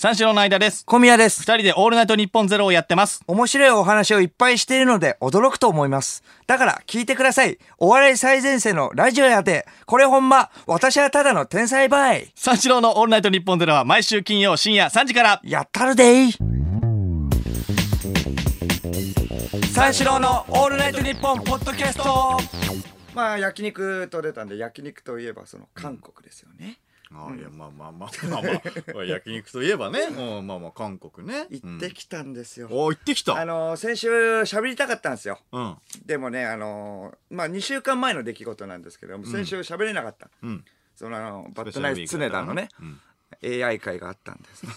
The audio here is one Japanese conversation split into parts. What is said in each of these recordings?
三四郎の間です。小宮です。二人でオールナイトニッポンゼロをやってます。面白いお話をいっぱいしているので驚くと思います。だから聞いてください。お笑い最前線のラジオやで。これほんま、私はただの天才バイ。三四郎のオールナイトニッポンゼロは毎週金曜深夜3時から。やったるでい。三四郎のオールナイトニッポンポッドキャスト。まあ焼肉と出たんで焼肉といえばその韓国ですよね。あいやまあまあまあまあまあ 焼肉といえばね、うん、まあまあ韓国ね。行ってきたんですよ。お行ってきた。あの先週喋りたかったんですよ。うん。でもねあのまあ2週間前の出来事なんですけども先週喋れなかった。うん。そのあのバッドナイス常田のね、うん。AI 会があったんです、ね、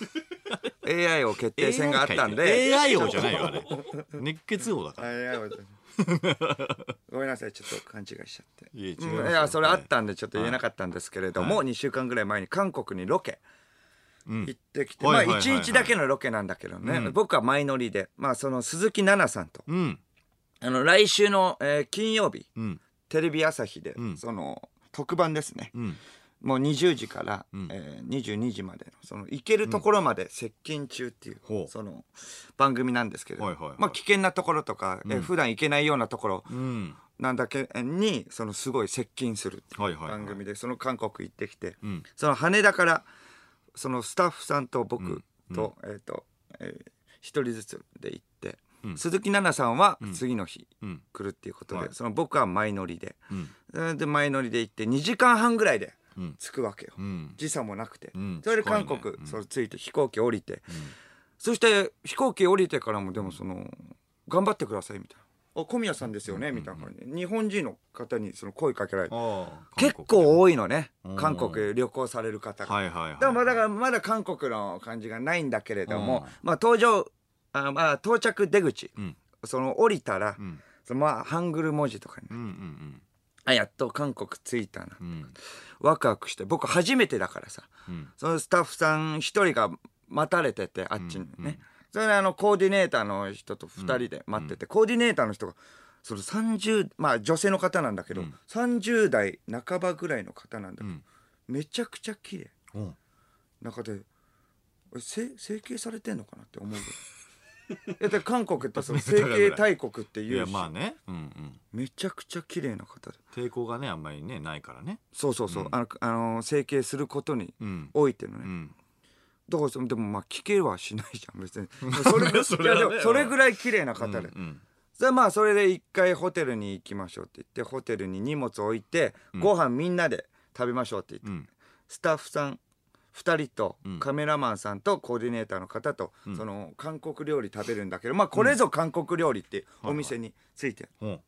AI を決定戦があったんで。AI 王じゃないよあれ。熱血王だから。AI を ごめんなさいちょっと勘違いしちゃって。いやうんいやそれあったんでちょっと言えなかったんですけれども、2週間ぐらい前に韓国にロケうん。行ってきて、はいはいはいはい。まあ1日だけのロケなんだけどね、うん。僕は前乗りで、まあ、その鈴木奈々さんとうん。あの来週の、えー金曜日うん。テレビ朝日で、うん。その特番ですね、うんもう20時から、うん。えー22時までのその行けるところまで接近中っていう、ほう。その番組なんですけど、はいはいはい。まあ、危険なところとか、えー普段行けないようなところうん。なんだけにそのすごい接近するはいはいはい。番組でその韓国行ってきて、うん。その羽田からそのスタッフさんと僕うん。と,、えーとえー一人ずつで行って、うん。鈴木奈々さんは次の日うん。来るっていうことで、はい。その僕は前乗りで、で前乗りで行って2時間半ぐらいでうん着くわけよ。うん。時差もなくて、うん。それで韓国、ね。うん。それ着いて飛行機降りて、そして飛行機降りてからもでもその頑張ってくださいみたいな「あ小宮さんですよね」みたいな感じ。で日本人の方にその声かけられて。結構多いのね。うん。韓国旅行される方が。はいはいはい。だからまあだ韓国の感じがないんだけれども、まあ搭乗あまあ到着出口、うん。その降りたら、うん。そのまあハングル文字とかに、うんうんあやっと韓国着いたな、うん。うんワクワクして。僕初めてだからさ。うん。そのスタッフさん一人が待たれててあっちにね、うんうん。それであのコーディネーターの人と二人で待ってて、コーディネーターの人がその30まあ女性の方なんだけど、うん。30代半ばぐらいの方なんだけど、うん。めちゃくちゃ綺麗。う。ん中で整形されてんのかなって思うぐらいいやで韓国ってその 整形大国っていやいうし、まあね。うんうん。めちゃくちゃ綺麗な方で抵抗がねあんまりねないからね。そうそうそう、あのあの整形することにうん。おいてのね、うん。だからそのでもまあ聞けはしないじゃん別に。それそれはねそれぐらい綺麗な方で、うんそれまあそれで一回ホテルに行きましょうって言ってホテルに荷物置いて、ご飯みんなで食べましょうって言って、うん。スタッフさん2人とうん。カメラマンさんとコーディネーターの方と、その韓国料理食べるんだけどまあこれぞ韓国料理ってお店について、う。ん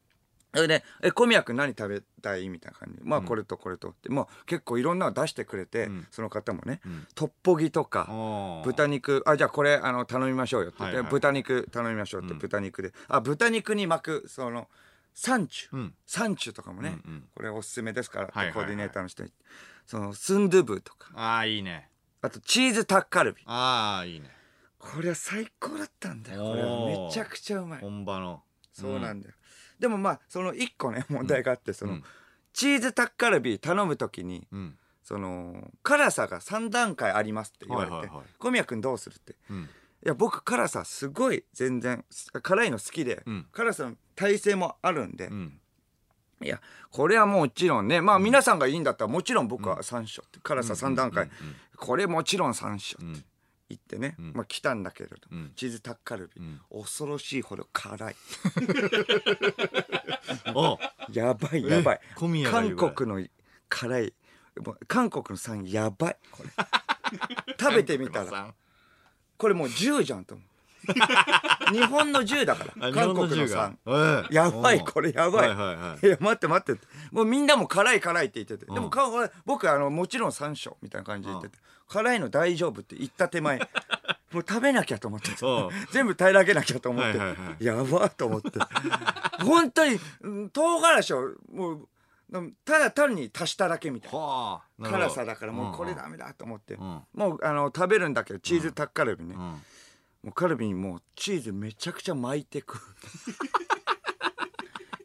それで「え小宮君何食べたい?」みたいな感じ。でまあこれとこれとって、もう結構いろんなの出してくれて、ん。その方もね、ん。トッポギとか、豚肉。あじゃあこれあの頼みましょうよって言って、はいはい。豚肉頼みましょうって、豚肉で。あ豚肉に巻くそのサンチュ、うん。サンチュとかもね、うんうん。これおすすめですからコーディネーターの人にそのスンドゥブとか。ああいいね。あとチーズタッカルビ。ああいいね。これは最高だったんだよ。これはめちゃくちゃうまい。本場の。そうなんだよ、でもまあその一個ね問題があってその、うん。チーズタッカルビ頼む時にうん。その辛さが3段階ありますって言われてはいはいはい「小宮君どうする?」って。うん。いや僕辛さすごい全然辛いの好きで、うん。辛さの耐性もあるんで、うんいやこれはもちろんねまあ皆さんがいいんだったらもちろん僕は3章って辛さ3段階、これもちろん3章ってうん。言ってね、ん。まあ来たんだけれど、うん。チーズタッカルビ、ん。恐ろしいほど辛い。おやばいやばい。韓国の辛い。韓国の3やばいこれ。食べてみたら。これもう10じゃんと思う日本の10だから。韓国の3やばいこれやばい、はいはいはい。いや待って待って。もうみんなも辛い辛いって言ってて、でもか僕あのもちろん3章みたいな感じで言ってて、辛いの大丈夫って言った手前。もう食べなきゃと思ってう。ん全部平らげなきゃと思って、はいはいはい。やばと思って。本当にうん唐辛子をもううんただ単に足しただけみたいな。はあな辛さだからもうこれダメだと思って、ん。もうあの食べるんだけどチーズタッカルビね、うんもうカルビにもうチーズめちゃくちゃ巻いてく。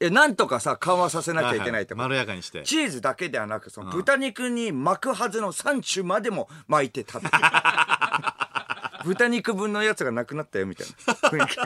いやなんとかさ緩和させなきゃいけないと。か、まろやかにして。チーズだけではなくその豚肉に巻くはずのサンチュまでも巻いて食べて豚肉分のやつがなくなったよみたいな。雰囲気。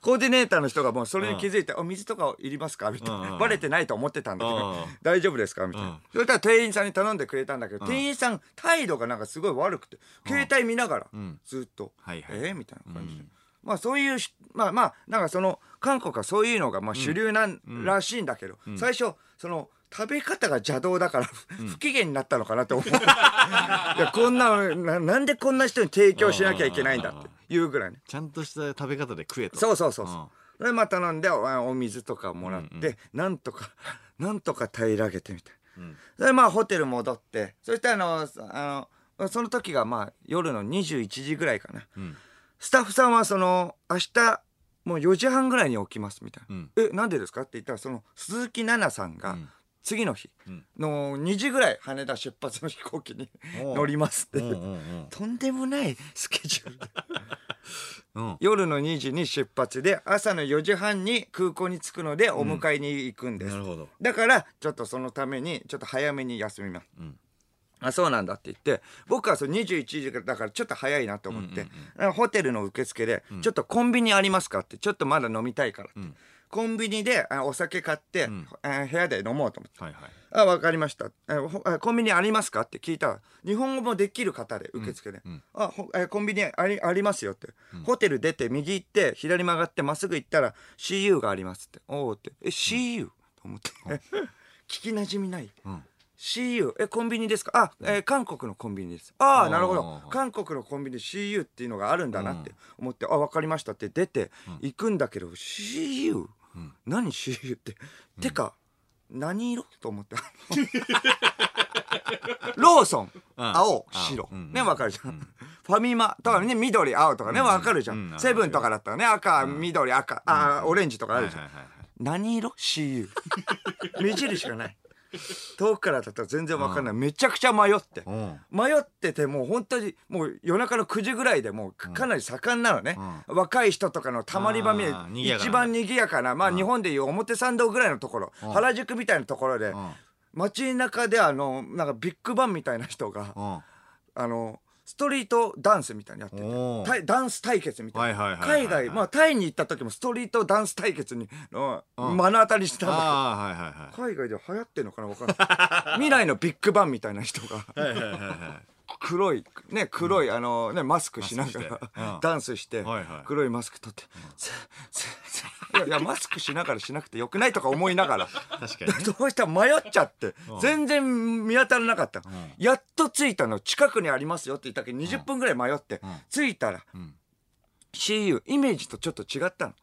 コーディネーターの人がもうそれに気づいて「あ水とかいりますか?」みたいな。んバレてないと思ってたんだけど。うん「大丈夫ですか?」みたいうん。なそしたら店員さんに頼んでくれたんだけど店員さん態度がなんかすごい悪くて携帯見ながらん。ずっとはいはい「えー？みたいな感じで。まあそういうしまあまあなんかその韓国はそういうのがまあ主流なん。らしいんだけど、最初その食べ方が邪道だから不不機嫌になったのかなと思う、いやこんなのななんでこんな人に提供しなきゃいけないんだっていうぐらいね。ちゃんとした食べ方で食えと。そうそうそうそう、でまあ頼んでおお水とかもらって、なんとかなんとか平らげてみたい、ん。でまあホテル戻ってそしてあのあのその時がまあ夜の21時ぐらいかな、ん。スタッフさんはその明日もう4時半ぐらいに起きますみたいな「うん。えなんでですか?」って言ったらその鈴木奈々さんがん次の日。ん。の2時ぐらい羽田出発の飛行機に乗りますって、うんうんうん。とんでもないスケジュールでうん。夜の2時に出発で朝の4時半に空港に着くのでお迎えに行くんです、なるほど。だからちょっとそのためにちょっと早めに休みます、ん。あそうなんだって言って僕はその21時だからちょっと早いなと思って、ホテルの受付で、ちょっとコンビニありますか?」ってちょっとまだ飲みたいからって、コンビニであお酒買って、あ部屋で飲もうと思って。はいはいあ、わかりました。コンビニありますかって聞いたら、日本語もできる方で受付で、あ、ほえコンビニありありますよって、ホテル出て右行って左曲がってまっすぐ行ったら CU がありますって。おおって。え、CU? と思って。聞きなじみない。ん CU えコンビニですか？あ、えー韓国のコンビニです。ああなるほど。韓国のコンビニ CU っていうのがあるんだなって思って、あ分かりましたって出て行くんだけど、CU、何 CU って、てか何色？と思って。ローソン、青白、うん。ね分かるじゃん、ファミマとかね緑青とかね分かるじゃん、うん。セブンとかだったらね赤、緑赤。あー、オレンジとかあるじゃん、はいはいはい何色 ?CU 目印がない遠くからだったら全然わかんない、めちゃくちゃ迷って、うん。迷っててもう本当にもう夜中の9時ぐらいでもうかかなり盛んなのね、若い人とかのたまり場みあー賑やかな一番賑やかなまあ日本でいう表参道ぐらいのところ、原宿みたいなところで、ん。街中であのなんかビッグバンみたいな人が、うん。あのストリートダンスみたいにやっててダンス対決みたいな。海外まあタイに行った時もストリートダンス対決にの目の当たりしたんだけど海外で流行ってんのかなわかんない。未来のビッグバンみたいな人が。はいはいはいはい黒いね黒い、あのねマスクしながら、うん。ダンスして、黒いマスク取って、いやいやマスクしながらしなくてよくないとか思いながら。確かにね。どうしたら迷っちゃって、全然見当たらなかった、やっと着いたの近くにありますよって言ったけど20分ぐらい迷って、着いたら、CU イメージとちょっと違ったの、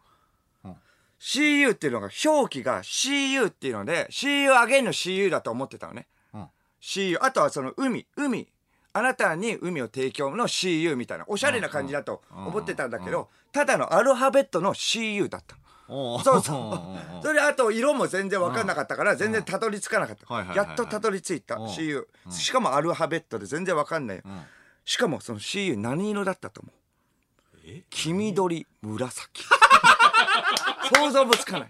うん。CU っていうのが表記が CU っていうので CU アゲインの CU だと思ってたのね、うん。CU あとはその海海あなたに海を提供の CU みたいなおしゃれな感じだと思ってたんだけどただのアルファベットの CU だったそうそう。それであと色も全然分かんなかったから全然たどり着かなかった、やっとたどり着いたうん。CU、しかもアルファベットで全然分かんない。しかもその CU 何色だったと思う？え？黄緑紫。想像もつかない。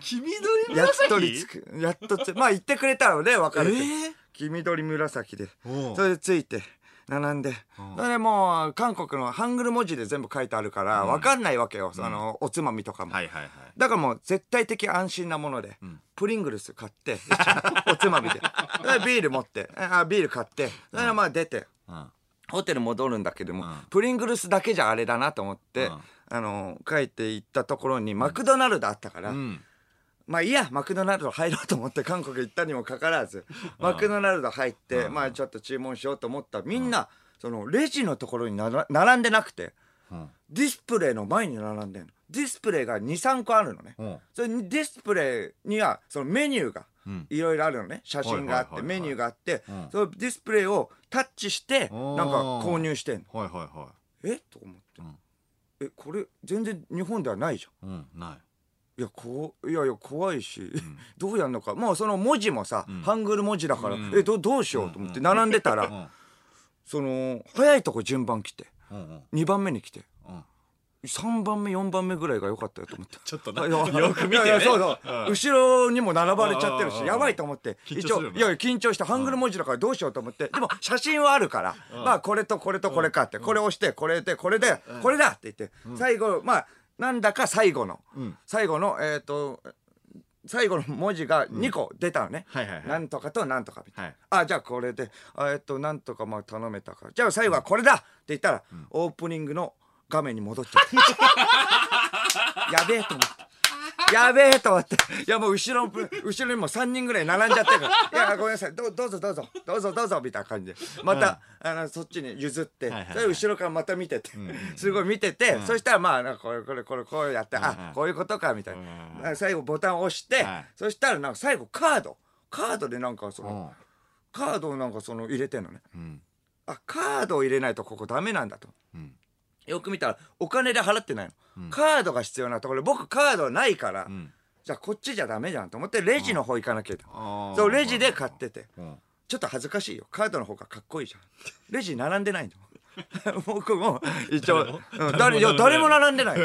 黄緑やっとりつく。やっとつまあ言ってくれたので分かるけど、えー？黄緑紫で。それでついて並んで。それでもう韓国のハングル文字で全部書いてあるから分かんないわけよ、あのおつまみとかも、はいはいはい。だからもう絶対的安心なもので、プリングルス買っておつまみで。でビール持ってあビール買ってそれでまあ出てうん。ホテル戻るんだけども、うん。プリングルスだけじゃあれだなと思って、うん。あの帰って行ったところにマクドナルドあったから、うんまあいいやマクドナルド入ろうと思って韓国行ったにもかかわらず マクドナルド入って、まあちょっと注文しようと思った。らみんな、そのレジのところに並んでなくてうん。ディスプレイの前に並んでんの。ディスプレイが23個あるのね、うん。それにディスプレイにはそのメニューがうん。いろいろあるのね。写真があってメニューがあって、うん。そのディスプレイをタッチしてなんか購入してんの。はいはいはえ？と思って、うん。えこれ全然日本ではないじゃん。いうんないいやこういやいや怖いし、どうやんのか。もうその文字もさ、ハングル文字だから、うん。えどどうしようと思って並んでたら、うん。その早いとこ順番来てうんうん。2番目に来てうん。3番目4番目ぐらいが良かったよと思って。ちょっとよく見てね。そうそう、うん。後ろにも並ばれちゃってるしやばいと思って緊張するよないやいや緊張してハングル文字だからどうしようと思ってでも写真はあるからまあこれとこれとこれかってこれ押してこれでこれでこれだって言って最後まあなんだか最後の。最後のえっと最後の文字が2個出たのね、はいはいはい。なんとかとなんとかみたいな、はい。あじゃあこれであえっとなんとかまあ頼めたから。じゃあ最後はこれだ。って言ったら、オープニングの画面に戻っちゃった。やべえと思って。やべえと思って。いやもう後ろの、後ろにも3人ぐらい並んじゃってるから。いや、ごめんなさい。どうどうぞどうぞ。どうぞどうぞ。みたいな感じで。また、あの、そっちに譲って、それ後ろからまた見てて、すごい見てて、そしたらまあ、なんかこれこれこれこうやって、あ、こういうことか、みたいな。最後ボタンを押してはい、そしたらなんか最後カード。カードでなんかその、うんカードをなんかその入れてんのね。んあ、カードを入れないとここダメなんだと。んよく見たらお金で払ってないの。カードが必要なところ。で僕カードないから、ん。じゃあこっちじゃダメじゃんと思ってレジの方行かなきゃと。あー。そう、レジで買ってて。うん。ちょっと恥ずかしいよ。カードの方がかっこいいじゃん。レジ並んでないの。僕も一応うん誰も並んでない。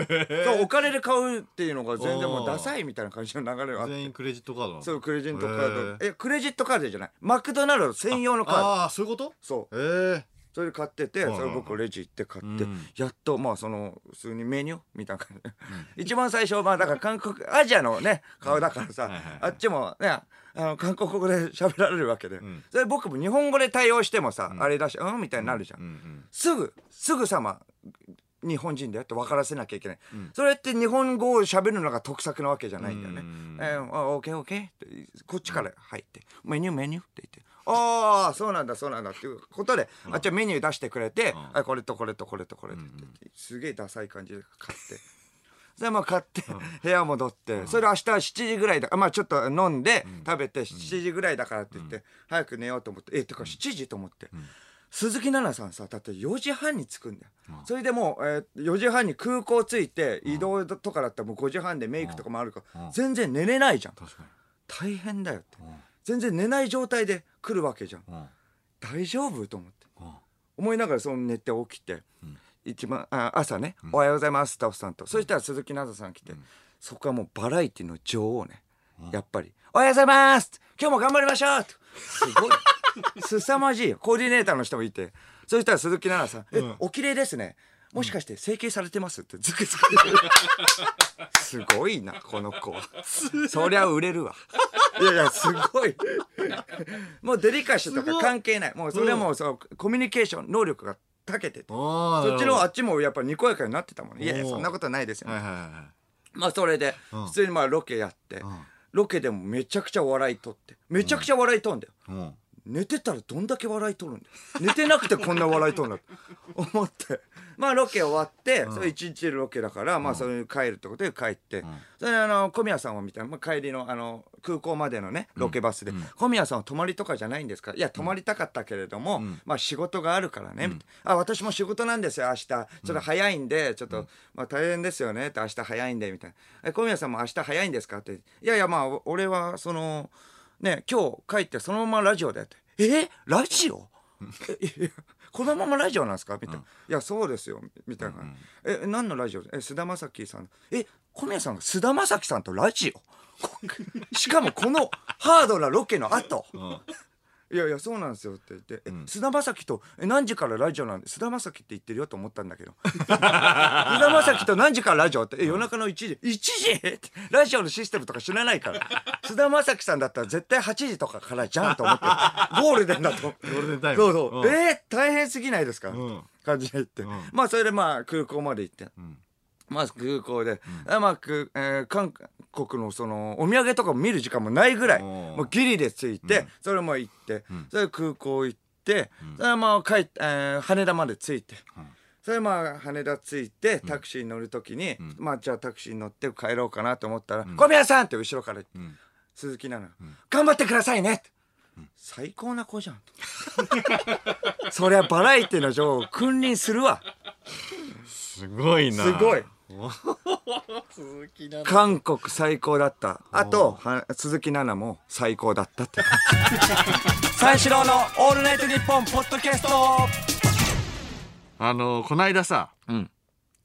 そうお金で買うっていうのが全然もうダサいみたいな感じの流れがあって。全員クレジットカードそうクレジットカーへドえクレジットカードじゃない。マクドナルド専用のカード。ああそういうこと？そう。ええそれで買っててんうんそれ僕レジ行って買ってうん。やっとまあその普通にメニューみたいな感じ。で一番最初まあだから韓国アジアのね顔だからさあっちもねあの韓国語で喋られるわけでん。それ僕も日本語で対応してもさあれだしうん？みたいになるじゃうんんすぐすぐさま日本人だよって分からせなきゃいけない、それって日本語を喋るのが得策なわけじゃないんだよね。うんえー、あオーケーオーケーってこっちから入って、メニューメニューって言って。ああそうなんだそうなんだ。っていうことで、あっちはメニュー出してくれて、あこれとこれとこれとこれとって言って、すげえダサい感じで買って。それまあ買って部屋戻って、それ明日7時ぐらいだまあちょっと飲んで食べて7時ぐらいだからって言って、早く寝ようと思ってえてか7時と思って、鈴木奈々さんさだって4時半に着くんだよ、それでもう、えー4時半に空港着いて移動とかだったらもう5時半でメイクとかもあるから、全然寝れないじゃん。大変だよって、全然寝ない状態で来るわけじゃん。にうん。大丈夫と思って。うん。思いながらその寝て起きて、一番あ朝ね、おはようございます」スタッフさんと、そしたら鈴木奈々さん来て、そこはもうバラエティの女王ね、やっぱり「おはようございます今日も頑張りましょう!」とすごい。凄まじいよ。コーディネーターの人もいて。そしたら鈴木奈々さん「えお綺麗ですねもしかして整形されてます?」ってずくずく。すごいなこの子は。そりゃ売れるわ。いやいやすごい。もうデリカシーとか関係ない。もうそれはもうそうコミュニケーション能力が長けてて。あそっちのはあっちもやっぱにこやかになってたもんね。いやいやそんなことないですよ、いはいはまあそれでうん。普通にまあロケやって、ん。ロケでもめちゃくちゃ笑い取って。めちゃくちゃ笑い取んだよ、いうん寝てたらどんだけ笑い取るんだ。よ寝てなくてこんな笑い取るんだ。と思って。まあロケ終わって、それ一日ロケだから、まあそれ帰るってことで帰って、それであの小宮さんを見たら、まあ、帰りのあの空港までのねロケバスで、小宮さんは泊まりとかじゃないんですか？いや泊まりたかったけれども、まあ仕事があるからね、あ私も仕事なんですよ明日。ちょっと早いんでちょっと、まあ大変ですよねって明日早いんでみたいな。え小宮さんも明日早いんですか？って。いやいやまあお俺はそのね今日帰ってそのままラジオでやって。え？ラジオ？このままラジオなんですか？みたいな、いやそうですよ。みたいな、え何のラジオ？え菅田将暉さんえ小宮さんが菅田将暉さんとラジオ？こ しかもこのハードなロケの後、いやいやそうなんですよって言って「え菅田将暉とえ何時からラジオなんで菅田将暉って言ってるよ」と思ったんだけど。菅田将暉と何時からラジオってえ夜中の1時1時ってラジオのシステムとか知らないから。菅田将暉さんだったら絶対8時とかからじゃんと思って ゴールデンだと。ゴールデンタイム。そうそう、うん。えー大変すぎないですか、ん。感じで言って、ん。まあそれでまあ空港まで行って、ん。まず空港で、あまあく、えー韓国のそのお土産とかも見る時間もないぐらいもうギリで着いて、それも行って、それで空港行って、それでまあ帰っえー羽田まで着いて。それでまあ羽田着いてタクシーに乗る時に、まあじゃあタクシーに乗って帰ろうかなと思ったら「小宮さん!」って後ろから鈴木奈々、頑張ってくださいね!」最高な子じゃん そりゃバラエティの女王君臨するわ。すごいな。すごい韓国最高だった。あとは鈴木奈々も最高だったって。三四郎の「オールナイトニッポン」ポッドキャスト。あのこの間さうん。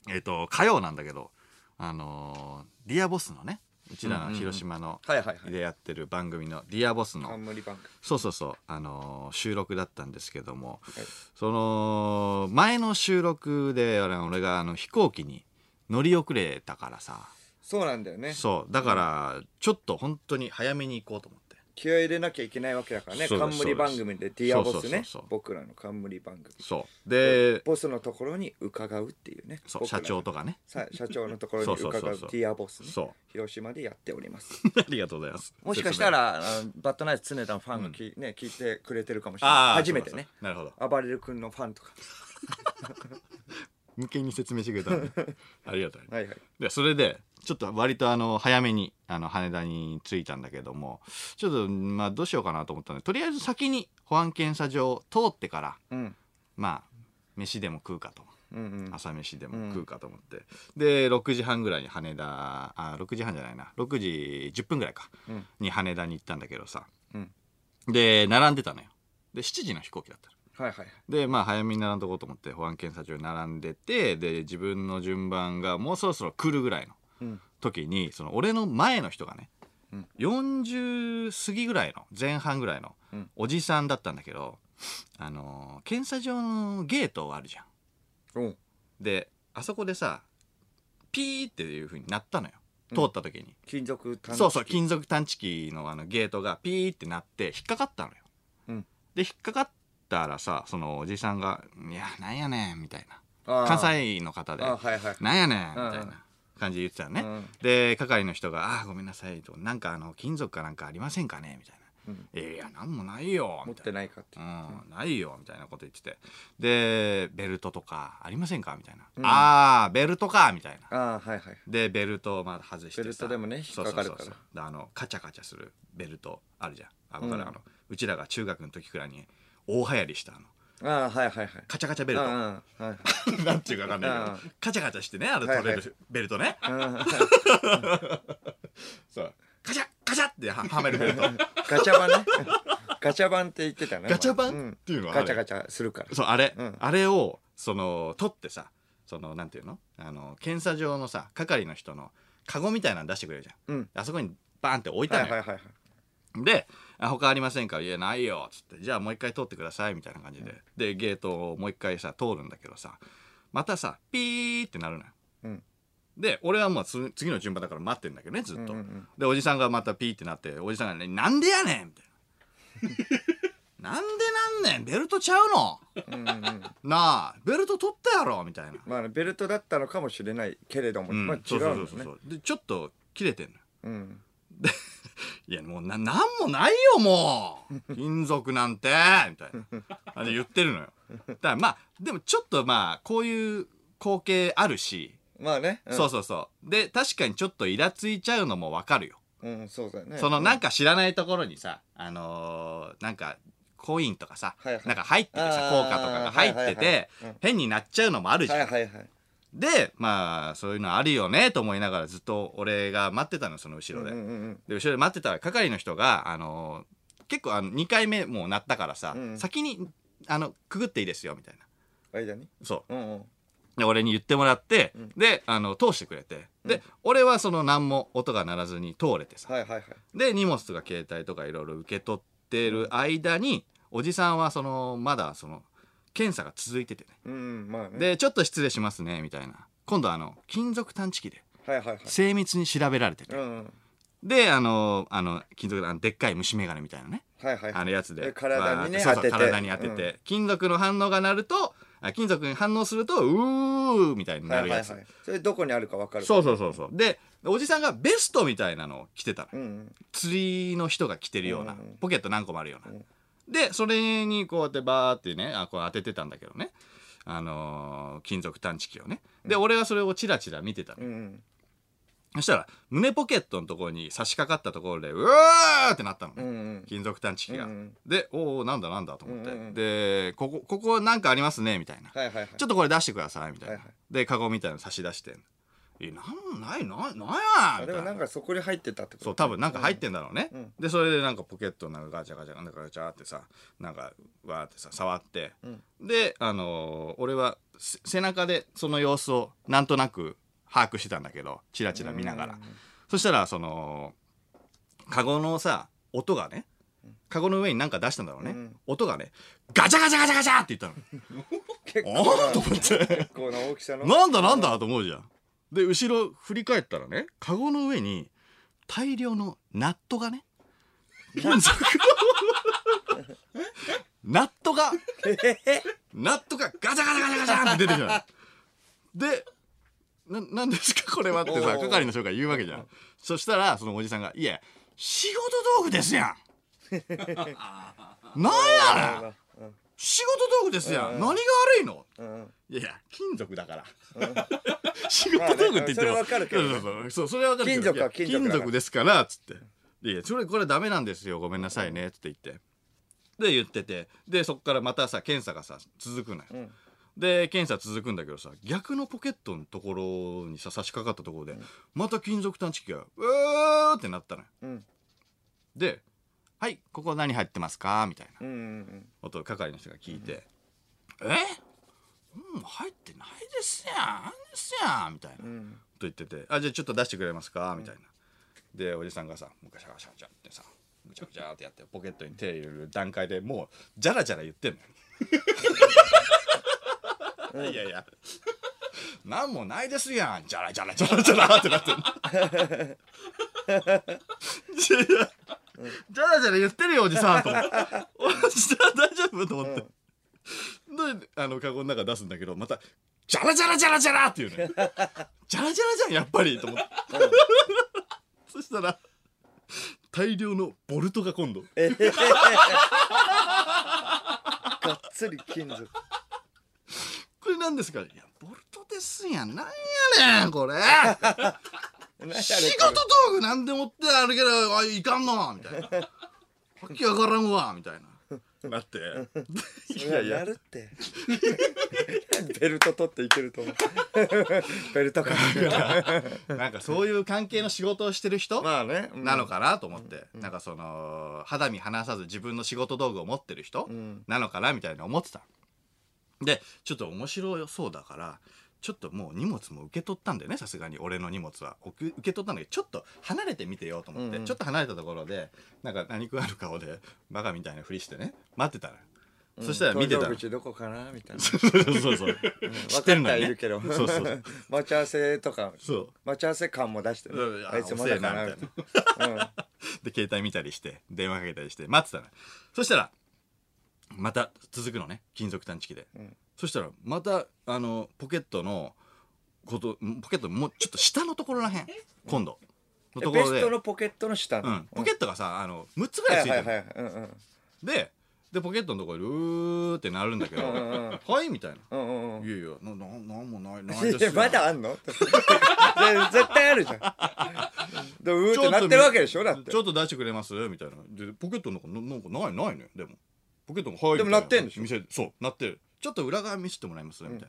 えっ、と火曜なんだけどあのーディアボスのねうちらの広島のはいはいはい。でやってる番組の「ディアボスの」冠番組。そうそうそう、あのー収録だったんですけども、はい。その前の収録であの俺があの飛行機に乗り遅れたからさ。そうなんだよね。そう。だからちょっと本当に早めに行こうと思って。気合い入れなきゃいけないわけだからね。冠番組でディアボスね。僕らの冠番組。そう。でボスのところに伺うっていうね。社長とかね。さ社長のところに伺 そうディアボスね。そう。広島でやっております。ありがとうございます。もしかしたらバッドナイツ常田のファンがき、ね聞いてくれてるかもしれない。初めてね。なるほど。暴れる君のファンとか無形に説明してくれた ありがたいはいはい。でそれでちょっと割とあの早めにあの羽田に着いたんだけどもちょっとまあどうしようかなと思ったのでとりあえず先に保安検査場通ってからうん。まあ飯でも食うかと。うんうん。朝飯でも食うかと思って、で6時半ぐらいに羽田あ6時半じゃないな。6時10分ぐらいか、うん。に羽田に行ったんだけどさ。うん。で並んでたのよ。で7時の飛行機だったのはいはいでまあ早めに並んどこうと思って保安検査場に並んでてで自分の順番がもうそろそろ来るぐらいのうん。時にその俺の前の人がね、うん。40過ぎぐらいの前半ぐらいのうん。おじさんだったんだけど、あのー検査場のゲートあるじゃん。う。んであそこでさピーっていう風になったのよ。うん。通った時に、金属探知機。そうそう金属探知機のあのゲートがピーってなって引っかかったのよ、うん。で引っかかったらさそのおじさんが「いやなんやねん」みたいな。関西の方であーはいはい「なんやねん」みうん。たいな感じで言ってたよね、うん。で係の人が「あーごめんなさい」と「なんかあの金属かなんかありませんかね?」みたいな。うん「いやなんもないよ」持っみたいな。てないかって。うん、ないよみたいなこと言ってて。でベルトとかありませんか？みたいな、うんああベルトかみたいな。ああはいはい。でベルトをまだ外してさ。ベルトでもね引っかかるから。そうそうそうあのカチャカチャするベルトあるじゃん。あ分かる、うん。あのうちらが中学の時くらいに大流行りしたあの。ああはいはいはい。カチャカチャベルト。うんうんはいはい。なんていうか分かんないけど。うんカチャカチャしてねあれ取れるベルトね、うん そう。カチャカチャっては はめるベルト。ガチャバンね。ガチャバンって言ってたねガチャバンうん。っていうのはあれ？ガチャガチャするから。そうあれ、うん。あれをその取ってさそのなんていうの？あの検査場のさ係の人のカゴみたいなの出してくれるじゃん。うん。あそこにバーンって置いたのよ、はいはいはいはい。であ「他ありませんか?」「いやないよ」っつって「じゃあもう一回通ってください」みたいな感じで、でゲートをもう一回さ通るんだけどさまたさピーってなるのよ、うん。で俺はもうつ次の順番だから待ってんだけどねずっと、うんうんうん。でおじさんがまたピーってなっておじさんがね「なんでやねん!」みたいな「なんでなんねん？ベルトちゃうの？うんうんうん。なあベルト取ったやろ」みたいな、まあベルトだったのかもしれないけれども、うん。まあ違そうそうそううんですねそう。でちょっと切れてんのよ。うん いやもうななんもないよもう。金属なんてみたいな。あれ言ってるのよ。だからまあでもちょっとまあこういう光景あるし、まあね、うん、そうそうそう。で確かにちょっとイラついちゃうのもわかるよ、うんそうだよね。そのなんかか知らないところにさあのーなんかコインとかさ、はいはい。なんか入っててさ効果とかが入ってて、変になっちゃうのもあるじゃん、はいはいはいでまあそういうのあるよねと思いながらずっと俺が待ってたのその後ろで、で後ろで待ってたら係の人が、あのー結構あの2回目もうなったからさ、うん先にあのくぐっていいですよみたいな。間に？そう。んうん。うで俺に言ってもらって、うん。であの通してくれて。で、うん。俺はその何も音が鳴らずに通れてさ、はいはいはい。で荷物とか携帯とかいろいろ受け取ってる間におじさんはそのまだその検査が続いててね。うんうんまあね。でちょっと失礼しますねみたいな。今度あの金属探知機ではいはいはい。精密に調べられてて、うんうん。であのあの金属あのでっかい虫眼鏡みたいなね。はいはいあのやつでで体にねわーってそうそう当てて体に当てて、金属の反応が鳴るとあ金属に反応するとうーみたいになるやつ、はいはいはい。それどこにあるか分かるそうそうそうそう。でおじさんがベストみたいなのを着てたの、うんうん。釣りの人が着てるような、うんうん。ポケット何個もあるような、うんでそれにこうやってバーってねあこう当ててたんだけどね。あのー金属探知機をね。で、俺はそれをチラチラ見てたの、うんうん。そしたら胸ポケットのところに差し掛かったところでうわーってなったのね、うんうん。金属探知機が、うんうん。でおおなんだなんだと思って、うんうんでここここなんかありますねみたいな、はいはいはい。ちょっとこれ出してくださいみたいな、はいはい。でカゴみたいなの差し出して「えなんもないななんや!」あでもなんかそこに入ってたってこと？そう多分なんか入ってんだろうね、うん。でそれでなんかポケットなんかガチャガチャなんかガチャってさなんかわーってさ触って、うん。であのー俺はせ背中でその様子をなんとなく把握してたんだけどチラチラ見ながら。そしたらそのカゴのさ音がねカゴの上に何か出したんだろうね、うん。音がねガチャガチャガチャガチャって言ったの。結構な大きさの。なんだなんだと思うじゃんで後ろ振り返ったらねカゴの上に大量のナットがねナットがナットがガチャガチャガチャガチャって出てきたの。でななんですかこれはってさ係の人が言うわけじゃん。そしたらそのおじさんが「いや仕事道具ですやん。なんやねん仕事道具ですやん。うん。何が悪いの?」うん。いやいや金属だから。仕事道具って言っても、まあねそれはわかるけどそうそうそう。そうそれはわかる金属は金属金属ですからつって「いやそれこれダメなんですよ。ごめんなさいね」って言って。で言ってて。でそっからまたさ検査がさ続くのよ、うん。で検査続くんだけどさ逆のポケットのところにさ差し掛かったところで、また金属探知機が「うー」ってなったのよ。うん。で「はいここ何入ってますか?」みたいな。音を係の人が聞いて「え？うん入ってないですやんなんですやん」みたいな。ことうん。言ってて「あじゃあちょっと出してくれますか?」みたいな。でおじさんがさもうガシャガシャガシャってさぐちゃぐちゃってやってポケットに手入れる段階でもうジャラジャラ言ってんのよ。いやいやなんもないですやんジャラジャラジャラジャラってなってんの いやいやジャラジャラ言ってるよおじさんと。おじさん大丈夫？と思って、であのカゴの中出すんだけどまた「ジャラジャラジャラジャラ」っていうね ジャラジャラじゃんやっぱり。と思って。そしたら大量のボルトが今度。えへへへ。がっつり金属。これなんですか？いやボルトですやん。なんやねんこれ仕事道具なんで持ってあるけどあいかんのみたいな。わけわからんわみたいな。なって。いやいや。やるって。ベルト取っていけると思う。ベルトか。なんかそういう関係の仕事をしてる人まあね。なのかなと思って、なんかその肌身離さず自分の仕事道具を持ってる人ん。なのかなみたいな思ってた。でちょっと面白そうだからちょっともう荷物も受け取ったんだよねさすがに。俺の荷物は。おく受け取ったんだけどちょっと離れてみてよと思って、うんうん。ちょっと離れたところでなんか何食ある顔でバカみたいなふりしてね。待ってたの、そしたら見てたの。搭乗口どこかなみたいな。そうそうそうそう。知ってるのにいるけど。そうそう 待ち合わせとか。そう。待ち合わせ感も出してるうん。あいつまだかなみ遅たいな。で携帯見たりして電話かけたりして待ってたの。そしたらまた続くのね金属探知機で、ん。そしたらまたあのポケットのことポケットもうちょっと下のところらへん今度。のところで。ストのポケットの下うん、ポケットがさあの6つぐらいついてる、ででポケットのところでうーってなるんだけど「うんうんうん。はい」みたいな。うんうんうん。いやいやなななんもないないいですよ。やまだあんの？絶対あるじゃん。でうーってなってるわけでしょ？だって。ちょっと出してくれます？みたいな。でポケットの中ななんかないないのよでもポケットが入るでも鳴ってんでしょ？店そう鳴ってる。ちょっと裏側見せてもらいますみたいな。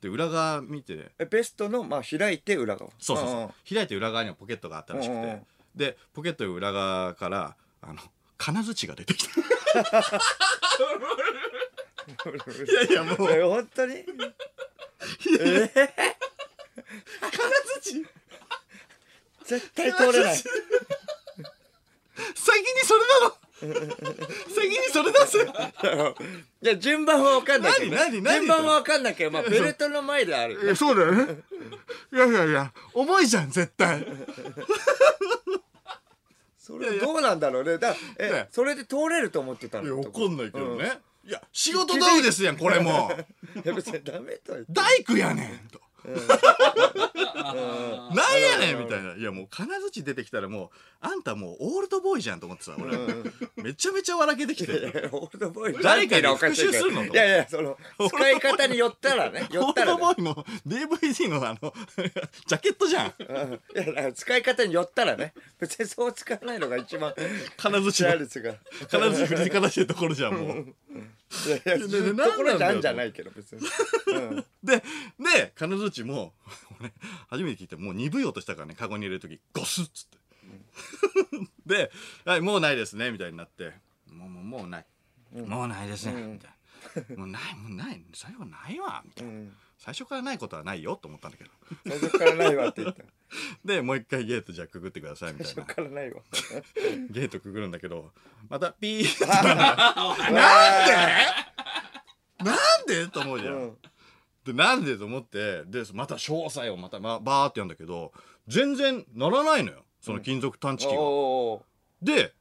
で裏側見て。えベストのまあ開いて裏側。そうそうそう、開いて裏側にはポケットがあったらしくて、うんうん。うんでポケットの裏側からあの金槌が出てきた。いやいやもう。え本当に？え？金槌？絶対通れない。先にそれなの先にそれ出せいや順番は分かんないけど何何何順番は分かんないけどまあベルトの前であるそうだよね。いやいやいや重いじゃん絶対。それどうなんだろうね。だね。えそれで通れると思ってたの？いやわとかんないけどね、いや仕事道具ですやんこれも。や別にダメとは言って大工やねんとなんやねんみたいな。いやもう金槌出てきたらもうあんたもうオールドボーイじゃんと思ってさ俺。めちゃめちゃ笑けてきて。やオールドボーイ。誰かに復讐するの？いやいやその使い方によ ったらね。オールドボーイの DVD のあの ジャケットじゃん。使い方によったらね。別にそう使わないのが一番金槌金槌振りかざしてるところじゃんもうやいやずっところじゃんじゃないけど別に。うん。でで金槌も 俺初めて聞いてもう鈍い音したからねカゴに入れる時ゴスッつって、で、はい「もうないですね」みたいになって「もうもうもうない、もうないですね」みたいな「もうないもうない。最後ないわ」みたいな、うん最初からないことはないよと思ったんだけど。最初からないわって言った。でもう一回ゲートじゃあくぐってくださいみたい最な初からないわ。ゲートくぐるんだけどまたピー なんなんで？と思うじゃん、うん。でなんでと思ってでまた詳細をまた、ま、バーってやるんだけど全然ならないのよその金属探知機が、おで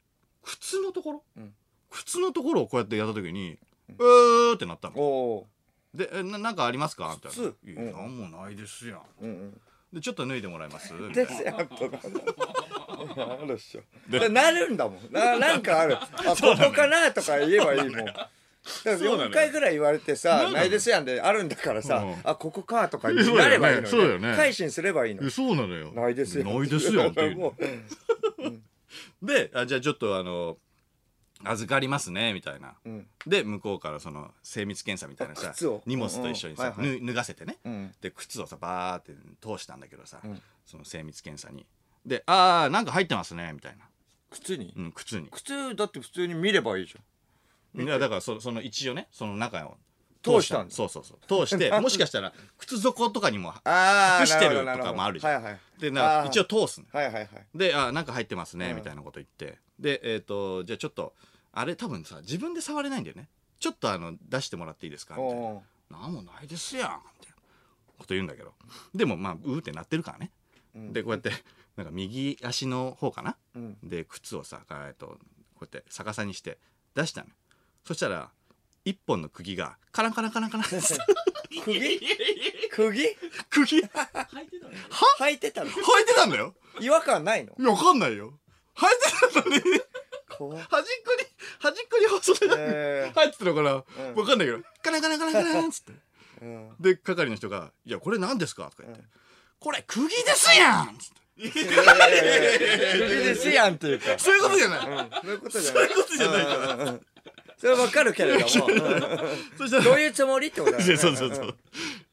靴のところ、うん。靴のところをこうやってやった時に「うー」ってなったーのおでえな「なんかありますか?」みたいな。靴「いやなんもないですやん」でちょっと脱いでもらえます?」うんみたいな。ですやんとかあるっしょ。なるんだもん。ななんかある。あ ここかなとか言えばいいもん。だからそうなのよ。4回ぐらい言われてさ「ないですやん」であるんだからさうん「あここか」とかそうればいいのそうだよね。改心すればいいのえそうなのよ。ないですよ。ないですよっていう。もう。であじゃあちょっとあの預かりますねみたいな。うん。で向こうからその精密検査みたいなさあ靴を。荷物と一緒にさ、うんうんはいぬ脱がせてね。うん。で靴をさバーって通したんだけどさ、うん。その精密検査に。で「ああなんか入ってますね」みたいな、靴に？うん、靴に。靴だって普通に見ればいいじいやだからそその一応ねその中を通した。んだ。そうそうそう。通して もしかしたら靴底とかにもゃんああ隠してるとかもあるじゃん。はいはいでなあー一応通すのはいはいはい。で「あなんか入ってますね」うん。みたいなこと言ってでえっ、とじゃあちょっとあれ多分さ自分で触れないんだよね。ちょっとあの出してもらっていいですか？みたいな。お「なんもないですやん」みたいなこと言うんだけど。でもまあうーってなってるからね、うん。でこうやってなんか右足の方かな？ーうん。で靴をさえっとこうやって逆さにして出したの。そしたら一本の釘がカランカランカランカラン。って釘？釘？釘？履い履いてたの？てたんだよ。違和感ないの？いやわかんないよ履いてたのに怖っ端っこに端っこに細長くえ入ってたのかな、うんわかんないけどカランカランカランカランっつってーうんで係の人が「いやこれ何ですか?」とか言ってうん「これ釘ですやん!」っつってですやんっていうかそういうことじゃない、うんそういうことじゃないそういうことじゃないそれはわかるけれどもそしたらどういうつもりってことだよねそうそうそう。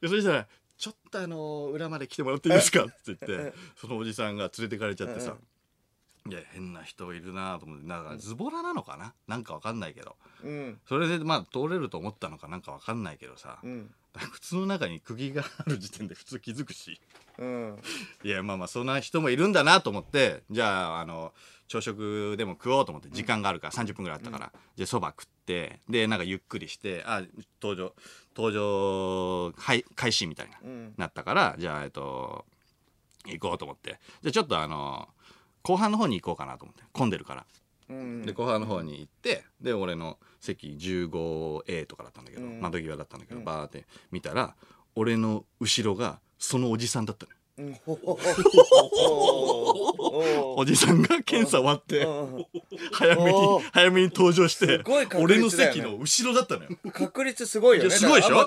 でそしたら「ちょっとあの裏まで来てもらっていいですか?」って言ってそのおじさんが連れてかれちゃってさ「いや変な人いるなと思ってなんかズボラなのかな？なんかわかんないけど。うん。それでまあ通れると思ったのか？なんかわかんないけどさ。うん。靴の中に釘がある時点で普通気づくし。うん。いやまあまあそんな人もいるんだなと思ってじゃああの朝食でも食おうと思って時間があるから30分ぐらいあったから、じゃあそば食ってでなんかゆっくりしてあ登場登場はい開始みたいな、うん。なったからじゃあえっと行こうと思って。じゃあちょっとあの後半の方に行こうかなと思って混んでるから、うん。で後半の方に行ってで俺の席 15A とかだったんだけど、うん。窓際だったんだけど、うん。バーって見たら俺の後ろがそのおじさんだったのよ。うん。おじさんが検査終わってうん。早めに早めに登場してすごい確俺の席の後ろだったのよ確率すごいよね。すごいでしょう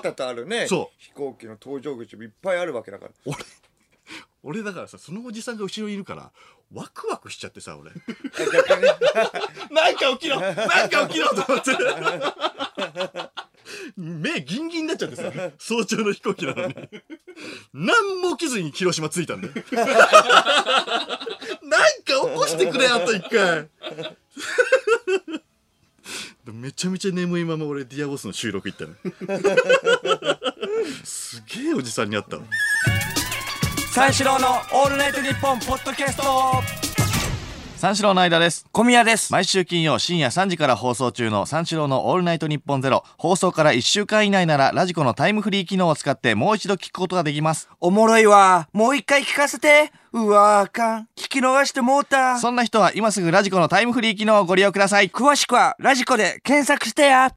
飛行機の搭乗口もいっぱいあるわけだから俺俺だからさそのおじさんが後ろにいるからワクワクしちゃってさ俺。なんか起きろ なんか起きろと思って。目ギンギンになっちゃってさ早朝の飛行機なのに。何も起きずに広島着いたんだよ。なんか起こしてくれあと一回。めちゃめちゃ眠いまま俺ディアボスの収録行ったの。すげえおじさんに会ったわ三四郎のオールナイトニッポンポッドキャスト。三四郎の間です。小宮です。毎週金曜深夜3時から放送中の三四郎のオールナイトニッポンゼロ。放送から1週間以内ならラジコのタイムフリー機能を使ってもう一度聞くことができます。おもろいわ。もう一回聞かせて。うわあかん聞き逃してもうた。そんな人は今すぐラジコのタイムフリー機能をご利用ください。詳しくはラジコで検索してや